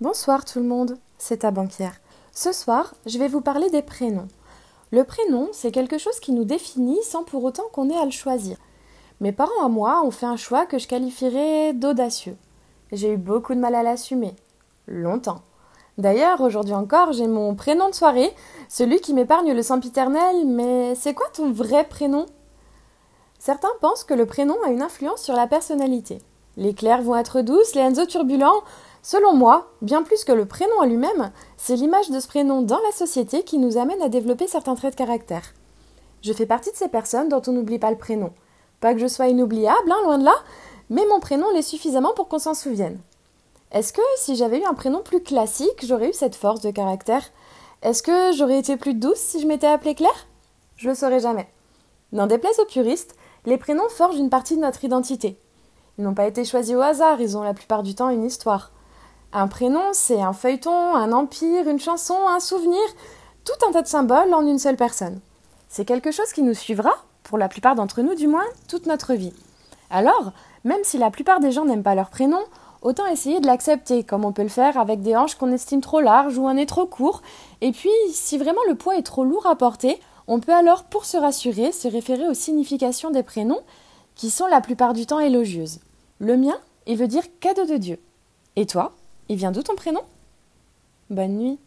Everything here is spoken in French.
Bonsoir tout le monde, c'est ta banquière. Ce soir, je vais vous parler des prénoms. Le prénom, c'est quelque chose qui nous définit sans pour autant qu'on ait à le choisir. Mes parents à moi ont fait un choix que je qualifierais d'audacieux. J'ai eu beaucoup de mal à l'assumer. Longtemps. D'ailleurs, aujourd'hui encore, j'ai mon prénom de soirée, celui qui m'épargne le sempiternel, mais c'est quoi ton vrai prénom? Certains pensent que le prénom a une influence sur la personnalité. Les Claires vont être douces, les Enzo turbulents, Selon moi, bien plus que le prénom en lui-même, c'est l'image de ce prénom dans la société qui nous amène à développer certains traits de caractère. Je fais partie de ces personnes dont on n'oublie pas le prénom. Pas que je sois inoubliable, hein, loin de là, mais mon prénom l'est suffisamment pour qu'on s'en souvienne. Est-ce que si j'avais eu un prénom plus classique, j'aurais eu cette force de caractère? Est-ce que j'aurais été plus douce si je m'étais appelée Claire? Je le saurais jamais. N'en déplaise aux puristes, les prénoms forgent une partie de notre identité. Ils n'ont pas été choisis au hasard, ils ont la plupart du temps une histoire. Un prénom, c'est un feuilleton, un empire, une chanson, un souvenir, tout un tas de symboles en une seule personne. C'est quelque chose qui nous suivra, pour la plupart d'entre nous du moins, toute notre vie. Alors, même si la plupart des gens n'aiment pas leur prénom, autant essayer de l'accepter, comme on peut le faire avec des hanches qu'on estime trop larges ou un nez trop court. Et puis, si vraiment le poids est trop lourd à porter, on peut alors, pour se rassurer, se référer aux significations des prénoms, qui sont la plupart du temps élogieuses. Le mien, il veut dire cadeau de Dieu. Et toi? Il vient d'où ton prénom? Bonne nuit.